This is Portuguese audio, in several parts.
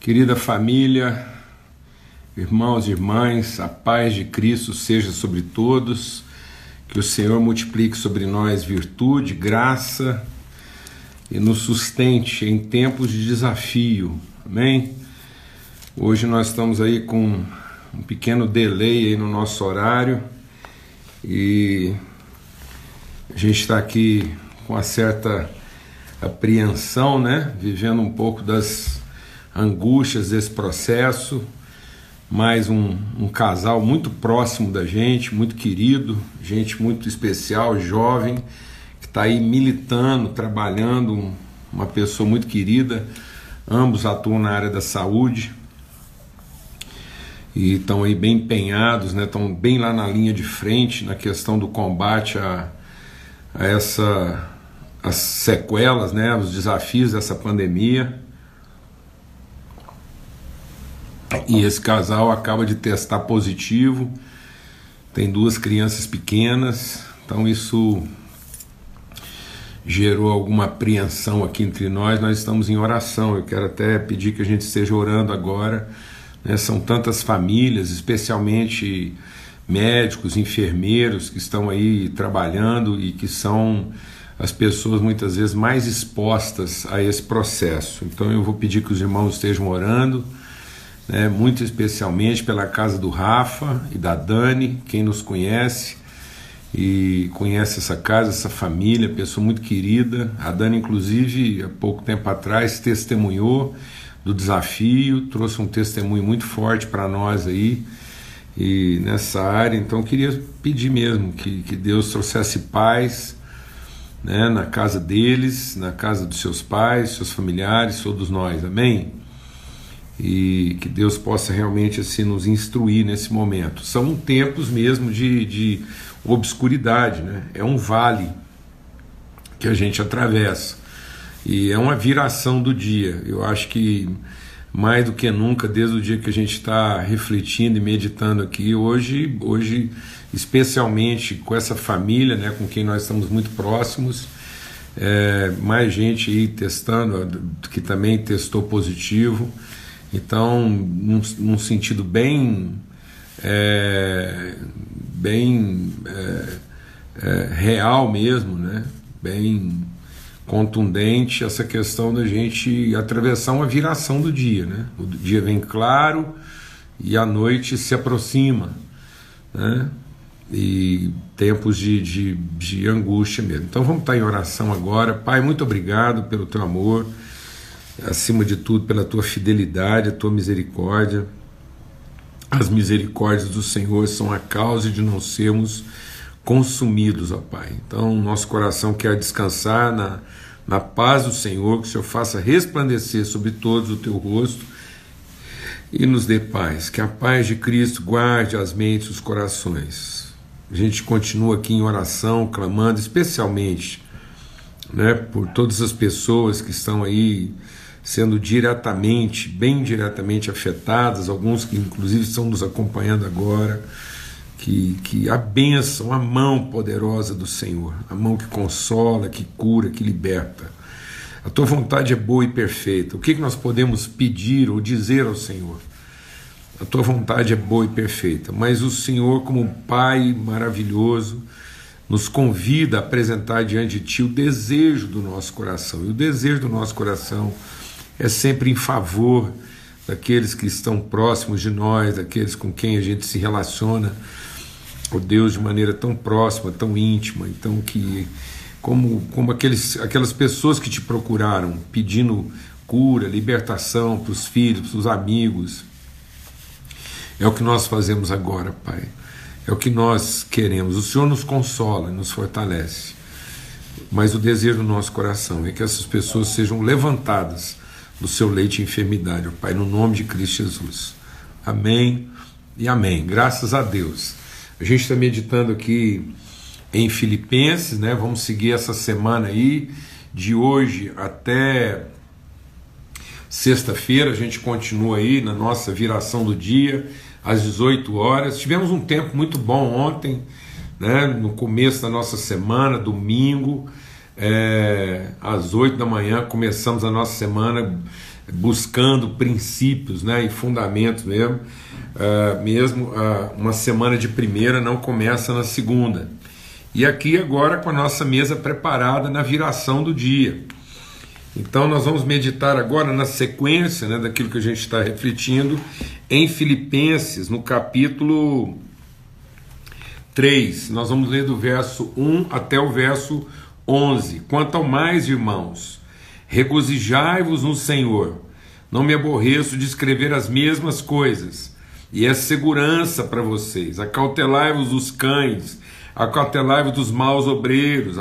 Querida família, irmãos e irmãs, a paz de Cristo seja sobre todos, que o Senhor multiplique sobre nós virtude, graça e nos sustente em tempos de desafio, amém? Hoje nós estamos aí com um pequeno delay no nosso horário e a gente está aqui com uma certa apreensão, né? Vivendo um pouco das angústias desse processo, mais um, um, casal muito próximo da gente, muito querido, gente muito especial, jovem, que está aí militando, trabalhando, uma pessoa muito querida. Ambos atuam na área da saúde e estão aí bem empenhados, né? estão bem lá na linha de frente na questão do combate a, a essa as sequelas, né? os desafios dessa pandemia. E esse casal acaba de testar positivo, tem duas crianças pequenas, então isso gerou alguma apreensão aqui entre nós. Nós estamos em oração, eu quero até pedir que a gente esteja orando agora. Né? São tantas famílias, especialmente médicos, enfermeiros que estão aí trabalhando e que são as pessoas muitas vezes mais expostas a esse processo. Então eu vou pedir que os irmãos estejam orando né, muito especialmente pela casa do Rafa e da Dani, quem nos conhece e conhece essa casa, essa família, pessoa muito querida. A Dani, inclusive, há pouco tempo atrás, testemunhou do desafio, trouxe um testemunho muito forte para nós aí e nessa área. Então, queria pedir mesmo que, que Deus trouxesse paz né, na casa deles, na casa dos seus pais, seus familiares, todos nós. Amém? E que Deus possa realmente assim nos instruir nesse momento. São tempos mesmo de, de obscuridade, né? é um vale que a gente atravessa e é uma viração do dia. Eu acho que mais do que nunca, desde o dia que a gente está refletindo e meditando aqui, hoje, hoje especialmente com essa família, né, com quem nós estamos muito próximos, é, mais gente aí testando, que também testou positivo. Então, num, num sentido bem, é, bem é, é, real mesmo, né? bem contundente essa questão da gente atravessar uma viração do dia. Né? O dia vem claro e a noite se aproxima. Né? E tempos de, de, de angústia mesmo. Então vamos estar em oração agora. Pai, muito obrigado pelo teu amor acima de tudo, pela tua fidelidade, a tua misericórdia. As misericórdias do Senhor são a causa de não sermos consumidos, ó Pai. Então, nosso coração quer descansar na, na paz do Senhor, que o Senhor faça resplandecer sobre todos o teu rosto e nos dê paz. Que a paz de Cristo guarde as mentes e os corações. A gente continua aqui em oração, clamando, especialmente né, por todas as pessoas que estão aí sendo diretamente, bem diretamente afetadas, alguns que inclusive estão nos acompanhando agora, que, que a bênção, a mão poderosa do Senhor, a mão que consola, que cura, que liberta. A tua vontade é boa e perfeita. O que, que nós podemos pedir ou dizer ao Senhor? A tua vontade é boa e perfeita, mas o Senhor, como Pai maravilhoso, nos convida a apresentar diante de Ti o desejo do nosso coração. E o desejo do nosso coração é sempre em favor daqueles que estão próximos de nós, daqueles com quem a gente se relaciona, o Deus de maneira tão próxima, tão íntima, então que como, como aqueles, aquelas pessoas que te procuraram pedindo cura, libertação para os filhos, para os amigos. É o que nós fazemos agora, Pai. É o que nós queremos. O Senhor nos consola, nos fortalece. Mas o desejo do nosso coração é que essas pessoas sejam levantadas do seu leite de enfermidade, ó Pai, no nome de Cristo Jesus. Amém e amém. Graças a Deus. A gente está meditando aqui em Filipenses, né? Vamos seguir essa semana aí, de hoje até sexta-feira. A gente continua aí na nossa viração do dia, às 18 horas. Tivemos um tempo muito bom ontem, né? No começo da nossa semana, domingo. É, às 8 da manhã começamos a nossa semana buscando princípios né, e fundamentos mesmo. Uh, mesmo uh, uma semana de primeira não começa na segunda. E aqui agora com a nossa mesa preparada na viração do dia. Então nós vamos meditar agora na sequência né, daquilo que a gente está refletindo em Filipenses, no capítulo 3. Nós vamos ler do verso 1 até o verso 11. Quanto ao mais, irmãos, regozijai-vos no Senhor. Não me aborreço de escrever as mesmas coisas, e é segurança para vocês. Acautelai-vos dos cães, acautelai-vos dos maus obreiros,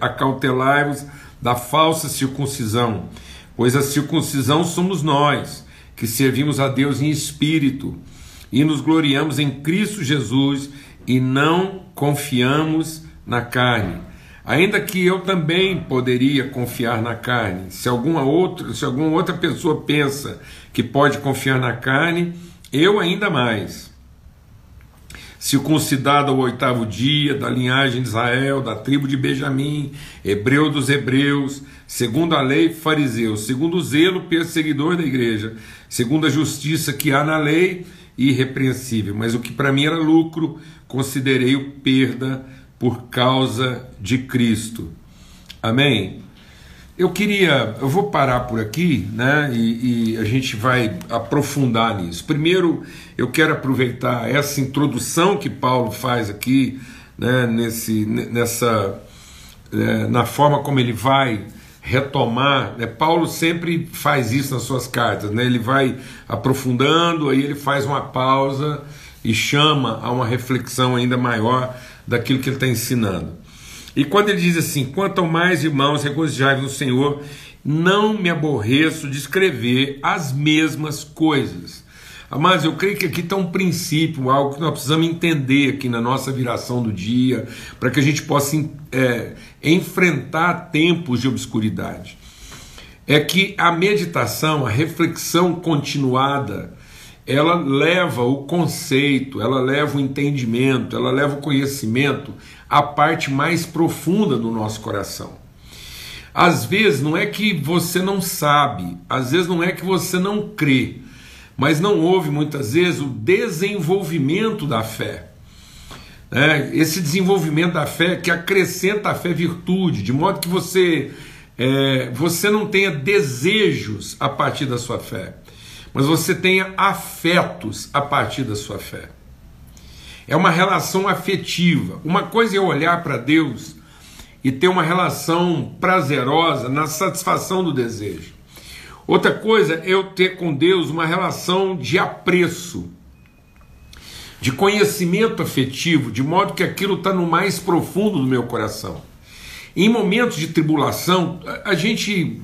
acautelai-vos da falsa circuncisão, pois a circuncisão somos nós, que servimos a Deus em espírito e nos gloriamos em Cristo Jesus e não confiamos na carne. Ainda que eu também poderia confiar na carne, se alguma outra, se alguma outra pessoa pensa que pode confiar na carne, eu ainda mais. Circuncidado ao oitavo dia, da linhagem de Israel, da tribo de Benjamim, hebreu dos hebreus, segundo a lei, fariseu, segundo o zelo, perseguidor da igreja, segundo a justiça que há na lei, irrepreensível. Mas o que para mim era lucro, considerei-o perda por causa de Cristo. Amém? Eu queria, eu vou parar por aqui, né? E, e, a gente vai aprofundar nisso. Primeiro, eu quero aproveitar essa introdução que Paulo faz aqui, né? Nesse, nessa, é, na forma como ele vai retomar. Né? Paulo sempre faz isso nas suas cartas, né? Ele vai aprofundando, aí ele faz uma pausa e chama a uma reflexão ainda maior daquilo que ele está ensinando. E quando ele diz assim: quanto mais, irmãos, regozijai no Senhor, não me aborreço de escrever as mesmas coisas. Mas eu creio que aqui está um princípio, algo que nós precisamos entender aqui na nossa viração do dia, para que a gente possa é, enfrentar tempos de obscuridade. É que a meditação, a reflexão continuada, ela leva o conceito, ela leva o entendimento, ela leva o conhecimento a parte mais profunda do nosso coração. Às vezes não é que você não sabe, às vezes não é que você não crê, mas não houve muitas vezes o desenvolvimento da fé. É, esse desenvolvimento da fé que acrescenta a fé virtude, de modo que você, é, você não tenha desejos a partir da sua fé, mas você tenha afetos a partir da sua fé. É uma relação afetiva. Uma coisa é olhar para Deus e ter uma relação prazerosa na satisfação do desejo. Outra coisa é eu ter com Deus uma relação de apreço, de conhecimento afetivo, de modo que aquilo está no mais profundo do meu coração. Em momentos de tribulação, a gente.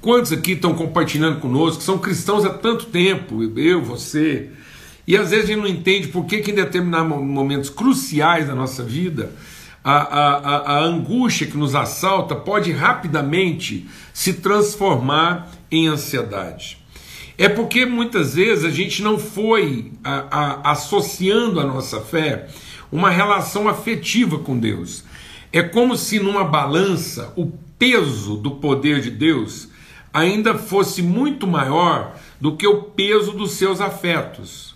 Quantos aqui estão compartilhando conosco, são cristãos há tanto tempo, eu, você, e às vezes a gente não entende por que, que em determinados momentos cruciais da nossa vida, a, a, a, angústia que nos assalta pode rapidamente se transformar em ansiedade. É porque muitas vezes a gente não foi a, associando a nossa fé uma relação afetiva com Deus. É como se numa balança o peso do poder de Deus ainda fosse muito maior do que o peso dos seus afetos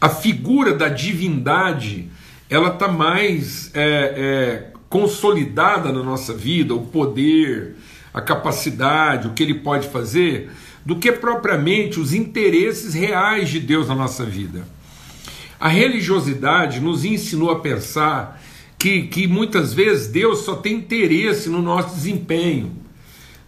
a figura da divindade ela está mais é, é, consolidada na nossa vida, o poder, a capacidade, o que ele pode fazer, do que propriamente os interesses reais de Deus na nossa vida. A religiosidade nos ensinou a pensar que, que muitas vezes Deus só tem interesse no nosso desempenho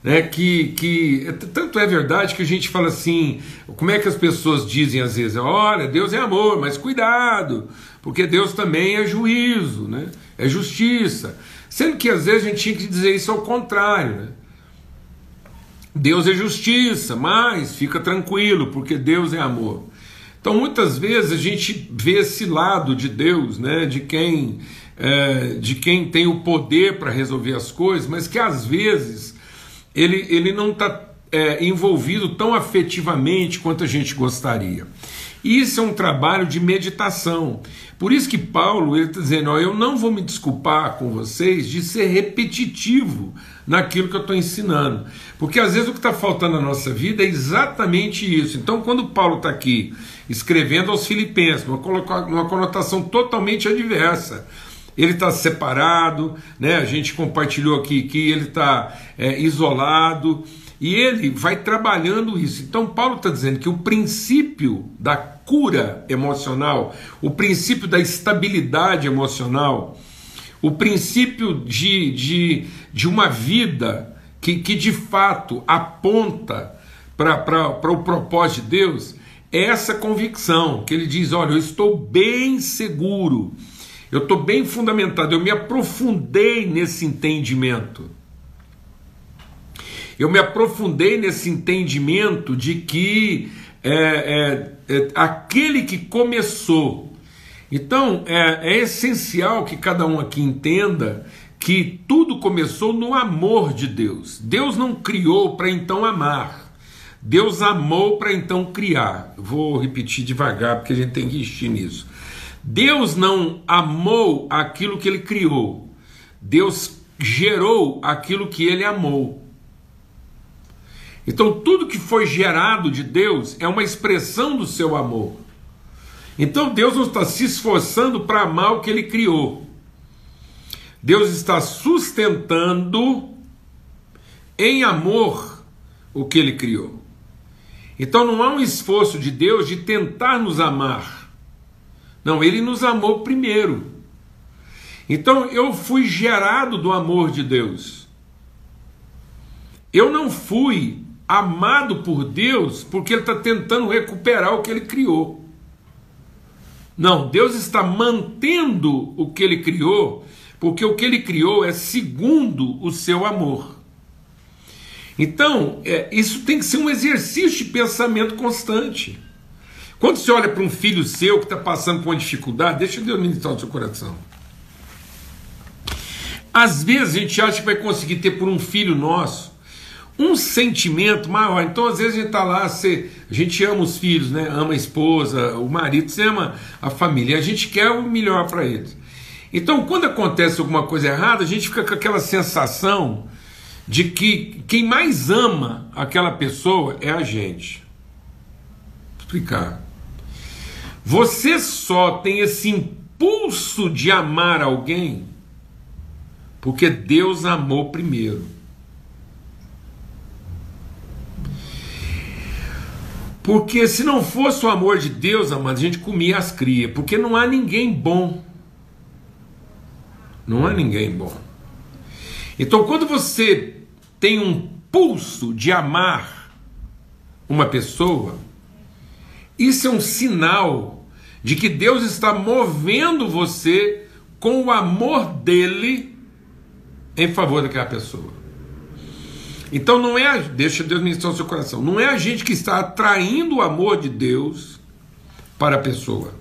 né, que, que tanto é verdade que a gente fala assim, como é que as pessoas dizem às vezes, olha, Deus é amor, mas cuidado, porque Deus também é juízo, né, é justiça, sendo que às vezes a gente tinha que dizer isso ao contrário, né? Deus é justiça, mas fica tranquilo, porque Deus é amor. Então muitas vezes a gente vê esse lado de Deus, né, de quem é, de quem tem o poder para resolver as coisas, mas que às vezes ele, ele não está é, envolvido tão afetivamente quanto a gente gostaria. Isso é um trabalho de meditação. Por isso que Paulo está dizendo: ó, eu não vou me desculpar com vocês de ser repetitivo naquilo que eu estou ensinando. Porque às vezes o que está faltando na nossa vida é exatamente isso. Então, quando Paulo está aqui escrevendo aos Filipenses, uma, uma conotação totalmente adversa. Ele está separado, né? a gente compartilhou aqui que ele está é, isolado, e ele vai trabalhando isso. Então, Paulo está dizendo que o princípio da cura emocional, o princípio da estabilidade emocional, o princípio de, de, de uma vida que, que de fato aponta para o propósito de Deus, é essa convicção que ele diz: olha, eu estou bem seguro, eu estou bem fundamentado, eu me aprofundei nesse entendimento. Eu me aprofundei nesse entendimento de que é, é, é, aquele que começou. Então é, é essencial que cada um aqui entenda que tudo começou no amor de Deus. Deus não criou para então amar. Deus amou para então criar. Vou repetir devagar porque a gente tem que insistir nisso. Deus não amou aquilo que ele criou. Deus gerou aquilo que ele amou. Então, tudo que foi gerado de Deus é uma expressão do seu amor. Então, Deus não está se esforçando para amar o que ele criou. Deus está sustentando em amor o que ele criou. Então, não há um esforço de Deus de tentar nos amar. Não, ele nos amou primeiro. Então, eu fui gerado do amor de Deus. Eu não fui amado por Deus porque ele está tentando recuperar o que ele criou. Não, Deus está mantendo o que ele criou, porque o que ele criou é segundo o seu amor. Então, é, isso tem que ser um exercício de pensamento constante. Quando você olha para um filho seu que está passando por uma dificuldade, deixa Deus ministrar o seu coração. Às vezes a gente acha que vai conseguir ter por um filho nosso um sentimento maior. Então, às vezes, a gente está lá, você, a gente ama os filhos, né? ama a esposa, o marido, você ama a família, a gente quer o melhor para eles. Então, quando acontece alguma coisa errada, a gente fica com aquela sensação de que quem mais ama aquela pessoa é a gente. Vou explicar. Você só tem esse impulso de amar alguém porque Deus amou primeiro. Porque se não fosse o amor de Deus, amado, a gente comia as crias. Porque não há ninguém bom. Não há ninguém bom. Então, quando você tem um pulso de amar uma pessoa, isso é um sinal de que Deus está movendo você com o amor dele em favor daquela pessoa. Então não é, deixa Deus ministrar o seu coração, não é a gente que está atraindo o amor de Deus para a pessoa.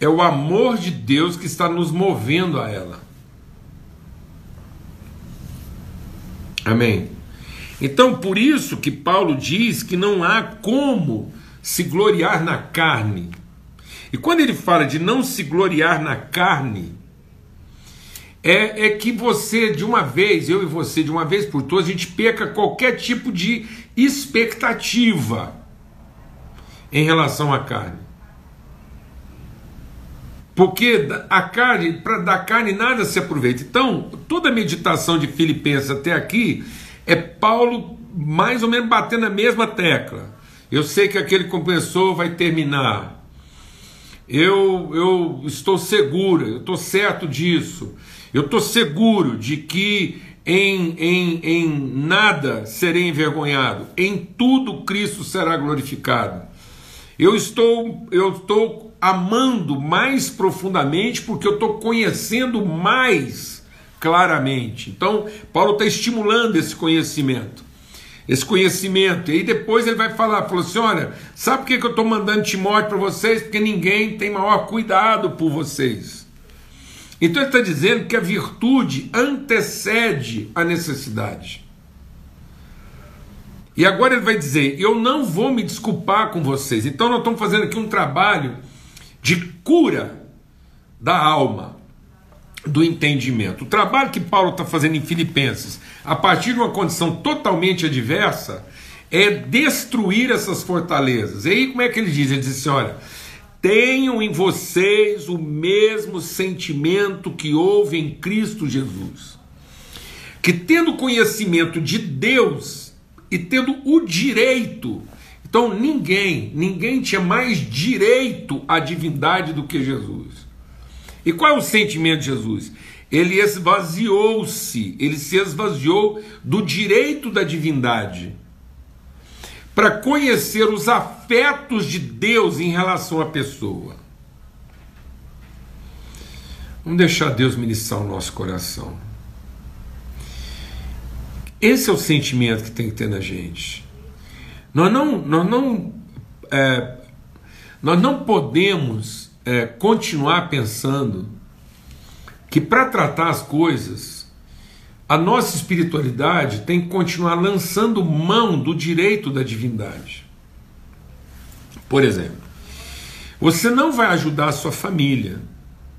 É o amor de Deus que está nos movendo a ela. Amém. Então, por isso que Paulo diz que não há como se gloriar na carne. E quando ele fala de não se gloriar na carne, é, é que você, de uma vez, eu e você, de uma vez por todas, a gente perca qualquer tipo de expectativa em relação à carne. Porque a carne, para da carne nada se aproveita. Então, toda a meditação de Filipenses até aqui é Paulo mais ou menos batendo a mesma tecla. Eu sei que aquele compressor vai terminar. Eu, eu estou seguro, eu estou certo disso. Eu estou seguro de que em, em, em nada serei envergonhado, em tudo Cristo será glorificado. Eu estou, eu estou amando mais profundamente porque eu estou conhecendo mais claramente. Então, Paulo está estimulando esse conhecimento. Esse conhecimento, e aí depois ele vai falar, falou assim: olha, sabe por que eu estou mandando Timóteo para vocês? Porque ninguém tem maior cuidado por vocês. Então ele está dizendo que a virtude antecede a necessidade. E agora ele vai dizer: Eu não vou me desculpar com vocês. Então nós estamos fazendo aqui um trabalho de cura da alma, do entendimento. O trabalho que Paulo está fazendo em Filipenses, a partir de uma condição totalmente adversa, é destruir essas fortalezas. E aí, como é que ele diz? Ele diz assim: olha, tenham em vocês o mesmo sentimento que houve em Cristo Jesus, que tendo conhecimento de Deus e tendo o direito, então ninguém, ninguém tinha mais direito à divindade do que Jesus. E qual é o sentimento de Jesus? Ele esvaziou-se, ele se esvaziou do direito da divindade para conhecer os afetos de Deus em relação à pessoa. Vamos deixar Deus ministrar o nosso coração. Esse é o sentimento que tem que ter na gente. Nós não, nós não, é, nós não podemos é, continuar pensando que para tratar as coisas a nossa espiritualidade tem que continuar lançando mão do direito da divindade. Por exemplo, você não vai ajudar a sua família.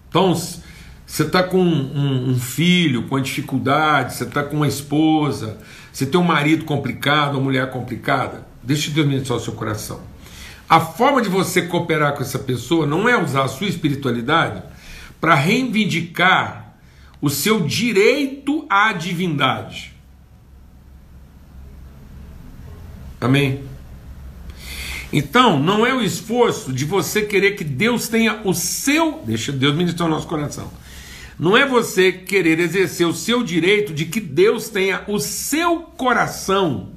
Então, você está com um, um, filho com dificuldade, você está com uma esposa, você tem um marido complicado, uma mulher complicada. Deixa Deus ministrar o seu coração. A forma de você cooperar com essa pessoa não é usar a sua espiritualidade para reivindicar o seu direito à divindade. Amém? Então, não é o esforço de você querer que Deus tenha o seu. Deixa Deus ministrar o nosso coração. Não é você querer exercer o seu direito de que Deus tenha o seu coração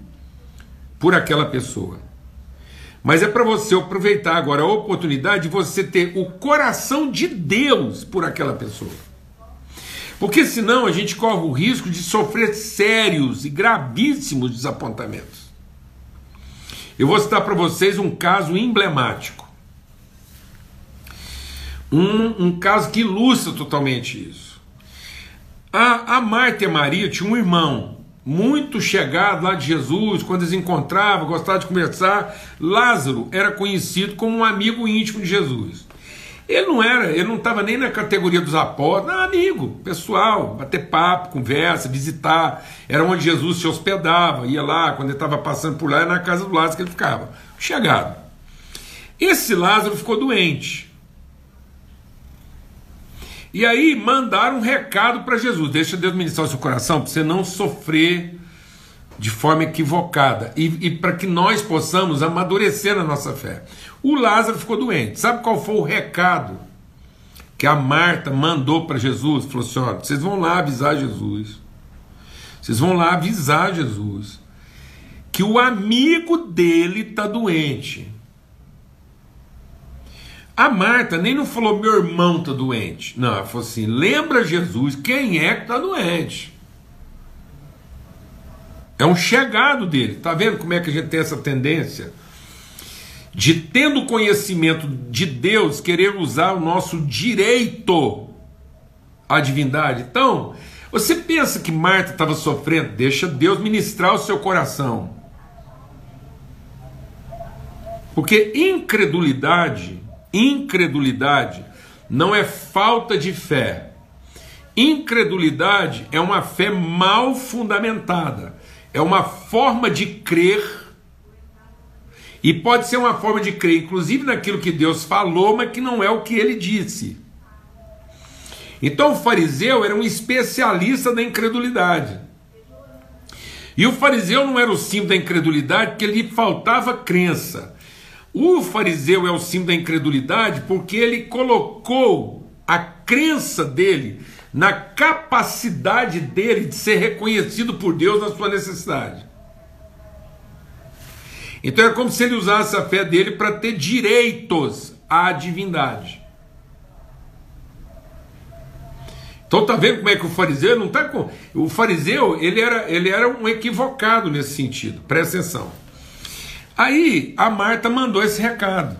por aquela pessoa. Mas é para você aproveitar agora a oportunidade de você ter o coração de Deus por aquela pessoa. Porque senão a gente corre o risco de sofrer sérios e gravíssimos desapontamentos. Eu vou citar para vocês um caso emblemático. Um, um caso que ilustra totalmente isso. A, a Marta e a Maria tinham um irmão muito chegado lá de Jesus, quando eles encontravam, gostavam de conversar. Lázaro era conhecido como um amigo íntimo de Jesus. Ele não era, ele não estava nem na categoria dos apóstolos, não, amigo, pessoal, bater papo, conversa, visitar. Era onde Jesus se hospedava, ia lá, quando ele estava passando por lá, era na casa do Lázaro que ele ficava. Chegado. Esse Lázaro ficou doente. E aí mandaram um recado para Jesus: deixa Deus ministrar o seu coração, para você não sofrer de forma equivocada e, e para que nós possamos amadurecer na nossa fé. O Lázaro ficou doente. Sabe qual foi o recado que a Marta mandou para Jesus? Falou assim: olha, vocês vão lá avisar Jesus. Vocês vão lá avisar Jesus que o amigo dele está doente. A Marta nem não falou meu irmão está doente. Não, ela falou assim: lembra Jesus quem é que está doente. É um chegado dele. Tá vendo como é que a gente tem essa tendência? de tendo conhecimento de Deus, querer usar o nosso direito à divindade. Então, você pensa que Marta estava sofrendo? Deixa Deus ministrar o seu coração. Porque incredulidade, incredulidade não é falta de fé. Incredulidade é uma fé mal fundamentada. É uma forma de crer e pode ser uma forma de crer, inclusive naquilo que Deus falou, mas que não é o que ele disse. Então o fariseu era um especialista da incredulidade. E o fariseu não era o símbolo da incredulidade porque lhe faltava crença. O fariseu é o símbolo da incredulidade porque ele colocou a crença dele na capacidade dele de ser reconhecido por Deus na sua necessidade. Então é como se ele usasse a fé dele para ter direitos à divindade. Então tá vendo como é que o fariseu não está com. O fariseu ele era, ele era um equivocado nesse sentido, presta atenção. Aí a Marta mandou esse recado.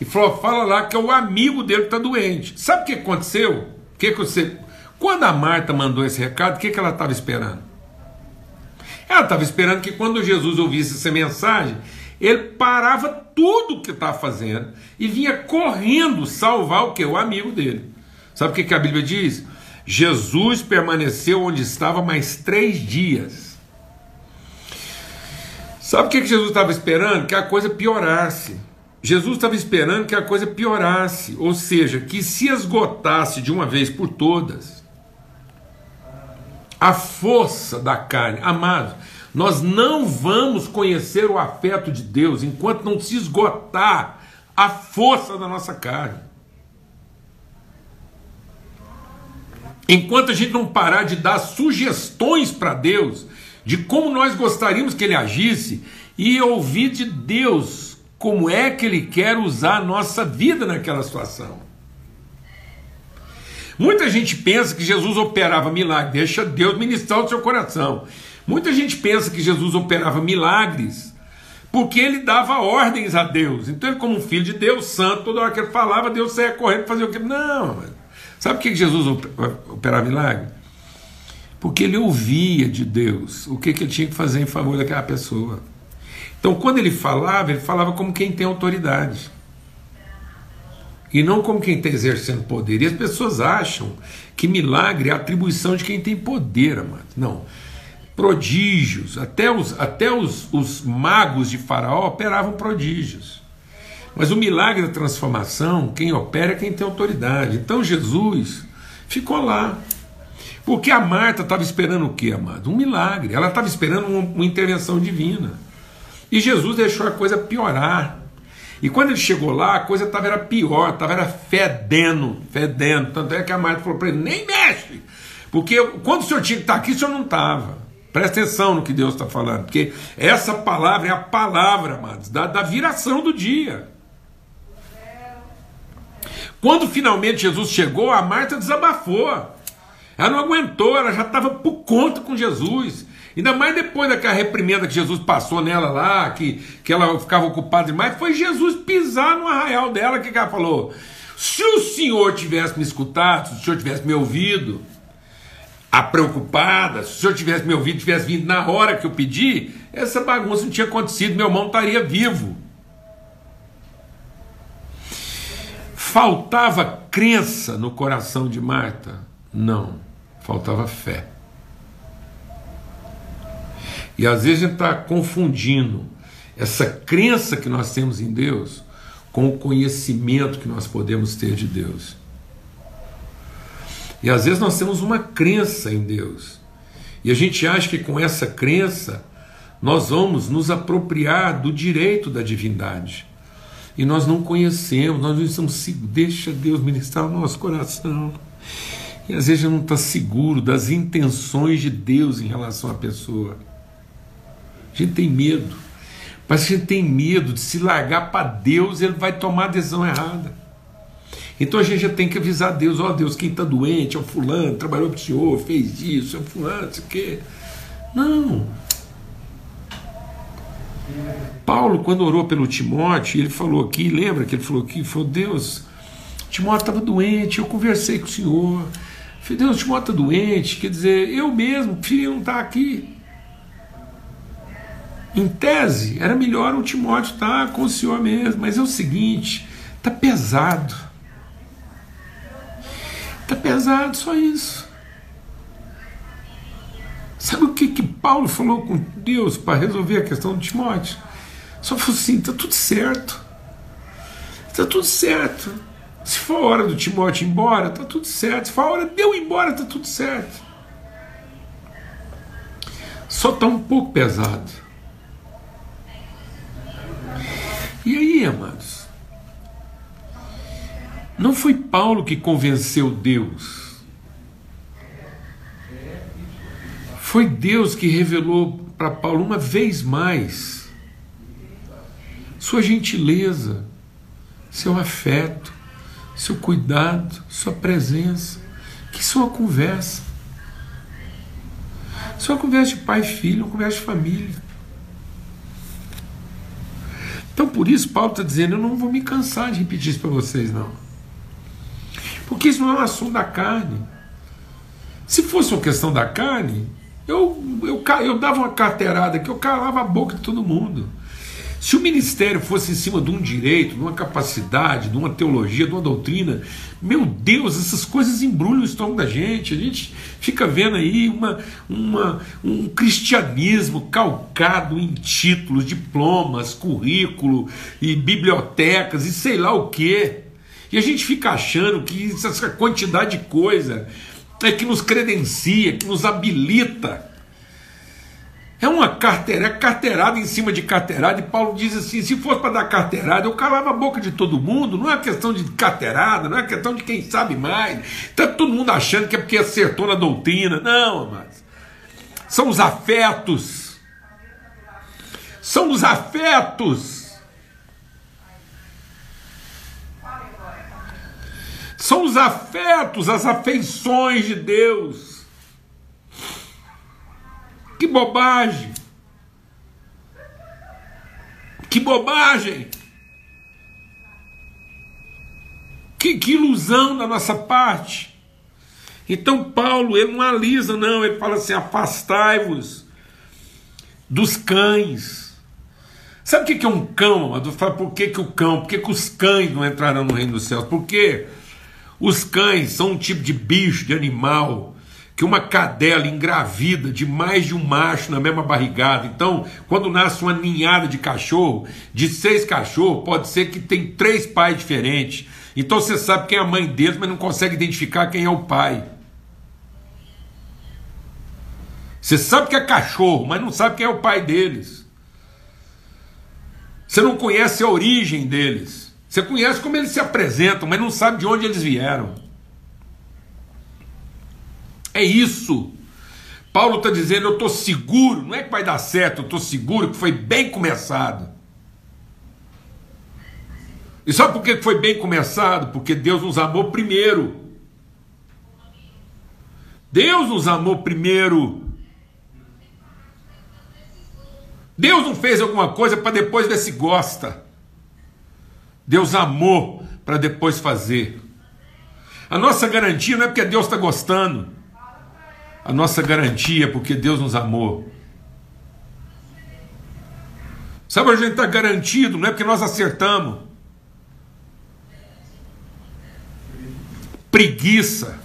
E falou: fala lá que é o amigo dele que está doente. Sabe o que aconteceu? O que, você. Quando a Marta mandou esse recado, o que, que ela estava esperando? Ela estava esperando que quando Jesus ouvisse essa mensagem, ele parava tudo o que estava fazendo e vinha correndo salvar o que? O amigo dele. Sabe o que, que a Bíblia diz? Jesus permaneceu onde estava mais três dias. Sabe o que, Jesus estava esperando? Que a coisa piorasse. Jesus estava esperando que a coisa piorasse, ou seja, que se esgotasse de uma vez por todas a força da carne. Amados, nós não vamos conhecer o afeto de Deus enquanto não se esgotar a força da nossa carne. Enquanto a gente não parar de dar sugestões para Deus de como nós gostaríamos que Ele agisse e ouvir de Deus como é que Ele quer usar a nossa vida naquela situação. Muita gente pensa que Jesus operava milagres, deixa Deus ministrar o seu coração. Muita gente pensa que Jesus operava milagres porque ele dava ordens a Deus. Então, ele, como um filho de Deus, santo, toda hora que ele falava, Deus saia correndo fazer o que? Não. Sabe por que Jesus operava milagre? Porque ele ouvia de Deus o que, que ele tinha que fazer em favor daquela pessoa. Então, quando ele falava, ele falava como quem tem autoridade. E não como quem está exercendo poder. E as pessoas acham que milagre é atribuição de quem tem poder, amado. Não prodígios, até os, até os, os magos de Faraó operavam prodígios. Mas o milagre da transformação, quem opera é quem tem autoridade. Então Jesus ficou lá. Porque a Marta estava esperando o que, amado? Um milagre. Ela estava esperando uma, uma intervenção divina. E Jesus deixou a coisa piorar. E quando ele chegou lá, a coisa estava era pior, estava era fedendo, fedendo. Tanto é que a Marta falou para ele: nem mexe, porque quando o senhor tinha que estar aqui, o senhor não estava. Presta atenção no que Deus está falando, porque essa palavra é a palavra, amados, da, da viração do dia. Quando finalmente Jesus chegou, a Marta desabafou. Ela não aguentou, ela já estava por conta com Jesus. Ainda mais depois daquela reprimenda que Jesus passou nela lá, que, que ela ficava ocupada demais, foi Jesus pisar no arraial dela, que, que ela falou? Se o senhor tivesse me escutado, se o senhor tivesse me ouvido, a preocupada, se o senhor tivesse me ouvido, tivesse vindo na hora que eu pedi, essa bagunça não tinha acontecido, meu irmão estaria vivo. Faltava crença no coração de Marta? Não, faltava fé. E às vezes a gente está confundindo essa crença que nós temos em Deus com o conhecimento que nós podemos ter de Deus. E às vezes nós temos uma crença em Deus. E a gente acha que com essa crença nós vamos nos apropriar do direito da divindade. E nós não conhecemos, nós não estamos deixa Deus ministrar o nosso coração. E às vezes não está seguro das intenções de Deus em relação à pessoa. A gente tem medo. Mas a gente tem medo de se largar para Deus, ele vai tomar a decisão errada. Então a gente já tem que avisar Deus, ó oh, Deus, quem está doente é o fulano, trabalhou para o senhor, fez isso, é o fulano, não sei o quê. Não. Paulo, quando orou pelo Timóteo, ele falou aqui, lembra que ele falou aqui, falou, Deus, Timóteo estava doente, eu conversei com o senhor. Deus, Timóteo está doente, quer dizer, eu mesmo, filho, não está aqui. Em tese, era melhor o Timóteo estar tá com o senhor mesmo, mas é o seguinte, está pesado. Está pesado, só isso. Sabe o que, que Paulo falou com Deus para resolver a questão do Timóteo? Só falou assim: está tudo certo. Está tudo certo. Se for a hora do Timóteo ir embora, está tudo certo. Se for a hora de eu ir embora, está tudo certo. Só está um pouco pesado. E aí, amados? Não foi Paulo que convenceu Deus. Foi Deus que revelou para Paulo uma vez mais sua gentileza, seu afeto, seu cuidado, sua presença, que sua conversa. Sua conversa de pai e filho, uma conversa de família. Então por isso Paulo está dizendo, eu não vou me cansar de repetir isso para vocês, não. Porque isso não é um assunto da carne. Se fosse uma questão da carne, Eu, eu, eu dava uma carteirada que eu calava a boca de todo mundo. Se o ministério fosse em cima de um direito, de uma capacidade, de uma teologia, de uma doutrina, meu Deus, essas coisas embrulham o estômago da gente. A gente fica vendo aí uma, uma, um cristianismo calcado em títulos, diplomas, currículo e bibliotecas e sei lá o quê. E a gente fica achando que essa quantidade de coisa é que nos credencia, que nos habilita é uma carteira, é carteirada em cima de carteirada, e Paulo diz assim: se fosse para dar carteirada, eu calava a boca de todo mundo, não é questão de carteirada, não é questão de quem sabe mais. Está todo mundo achando que é porque acertou na doutrina. Não, mas são os afetos. São os afetos. São os afetos, as afeições de Deus que bobagem! Que bobagem! Que, que ilusão da nossa parte! Então Paulo, ele não alisa, não, ele fala assim: afastai-vos dos cães. Sabe o que é um cão? Fala, por que, que o cão? Por que, que os cães não entrarão no reino dos céus? Porque os cães são um tipo de bicho, de animal, que uma cadela engravida de mais de um macho na mesma barrigada. Então, quando nasce uma ninhada de cachorro, de seis cachorros, pode ser que tem três pais diferentes. Então você sabe quem é a mãe deles, mas não consegue identificar quem é o pai. Você sabe que é cachorro, mas não sabe quem é o pai deles. Você não conhece a origem deles. Você conhece como eles se apresentam, mas não sabe de onde eles vieram. É isso. Paulo está dizendo: eu estou seguro, não é que vai dar certo, eu estou seguro que foi bem começado. E sabe por que foi bem começado? Porque Deus nos amou primeiro. Deus nos amou primeiro. Deus não fez alguma coisa para depois ver se gosta. Deus amou para depois fazer. A nossa garantia não é porque Deus está gostando a nossa garantia, porque Deus nos amou. Sabe, a gente está garantido, não é porque nós acertamos. Preguiça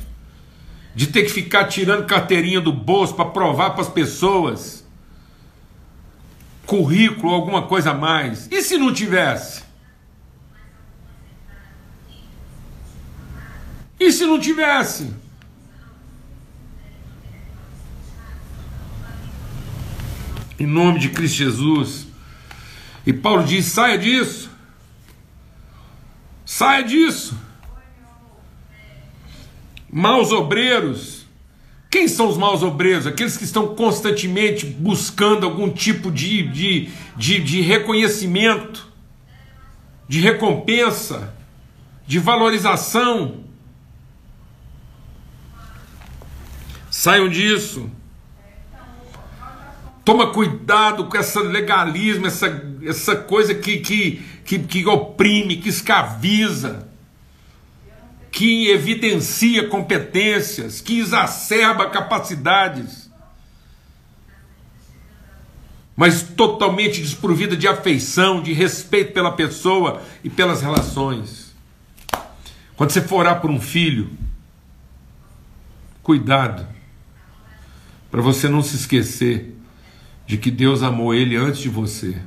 de ter que ficar tirando carteirinha do bolso para provar para as pessoas currículo, alguma coisa a mais. E se não tivesse? E se não tivesse? Em nome de Cristo Jesus. E Paulo diz: saia disso, saia disso. Maus obreiros. Quem são os maus obreiros? Aqueles que estão constantemente buscando algum tipo de, de, de, de reconhecimento, de recompensa, de valorização. Saiam disso. Toma cuidado com esse legalismo, essa, essa coisa que, que, que, que oprime, que escraviza, que evidencia competências, que exacerba capacidades, mas totalmente desprovida de afeição, de respeito pela pessoa e pelas relações. Quando você for orar por um filho, cuidado, para você não se esquecer de que Deus amou ele antes de você.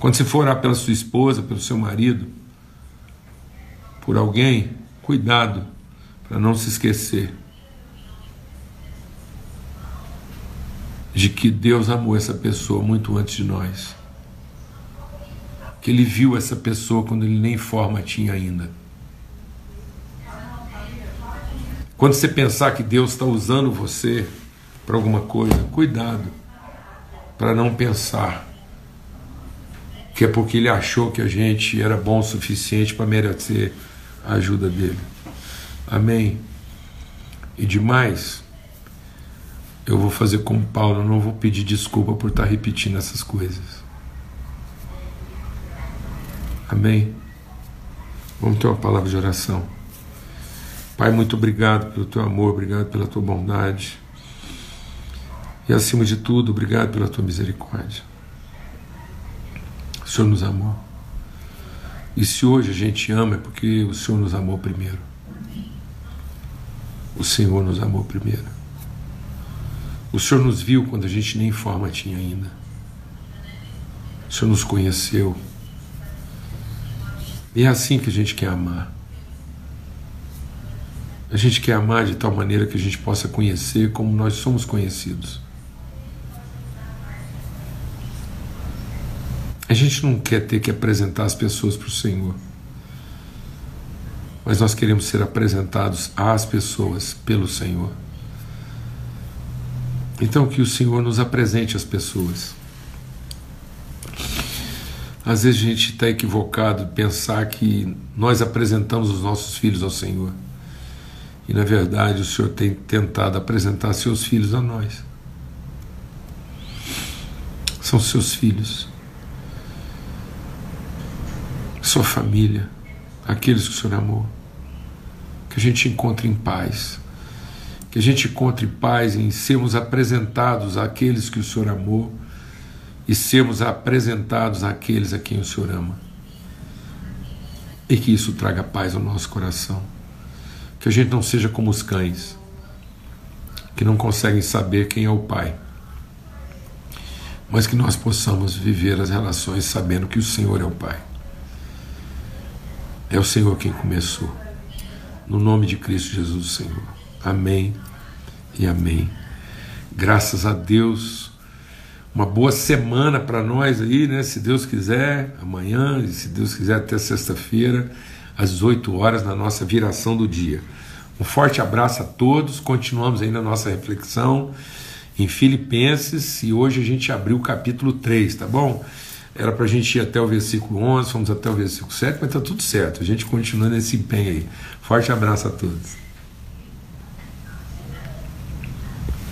Quando você for orar pela sua esposa, pelo seu marido, por alguém, cuidado para não se esquecer de que Deus amou essa pessoa muito antes de nós. Que Ele viu essa pessoa quando Ele nem forma tinha ainda. Quando você pensar que Deus está usando você para alguma coisa, cuidado para não pensar que é porque ele achou que a gente era bom o suficiente para merecer a ajuda dele. Amém? E demais, eu vou fazer como Paulo, não vou pedir desculpa por estar repetindo essas coisas. Amém? Vamos ter uma palavra de oração. Pai, muito obrigado pelo teu amor, obrigado pela tua bondade. E acima de tudo, obrigado pela tua misericórdia. O Senhor nos amou. E se hoje a gente ama é porque o Senhor nos amou primeiro. O Senhor nos amou primeiro. O Senhor nos viu quando a gente nem forma tinha ainda. O Senhor nos conheceu. E é assim que a gente quer amar. A gente quer amar de tal maneira que a gente possa conhecer como nós somos conhecidos. A gente não quer ter que apresentar as pessoas para o Senhor, mas nós queremos ser apresentados às pessoas pelo Senhor. Então, que o Senhor nos apresente as pessoas. Às vezes a gente está equivocado pensar que nós apresentamos os nossos filhos ao Senhor. E na verdade o Senhor tem tentado apresentar seus filhos a nós. São seus filhos sua família, aqueles que o Senhor amou. Que a gente encontre em paz. Que a gente encontre paz em sermos apresentados àqueles que o Senhor amou e sermos apresentados àqueles a quem o Senhor ama. E que isso traga paz ao nosso coração. Que a gente não seja como os cães, que não conseguem saber quem é o Pai, mas que nós possamos viver as relações sabendo que o Senhor é o Pai. É o Senhor quem começou. No nome de Cristo Jesus, Senhor. Amém e amém. Graças a Deus. Uma boa semana para nós aí, né? Se Deus quiser, amanhã, e se Deus quiser, até sexta-feira, às 8 horas, na nossa viração do dia. Um forte abraço a todos. Continuamos aí na nossa reflexão em Filipenses e hoje a gente abriu o capítulo 3, tá bom? Era para a gente ir até o versículo 11, fomos até o versículo 7, mas está tudo certo. A gente continua nesse empenho aí. Forte abraço a todos.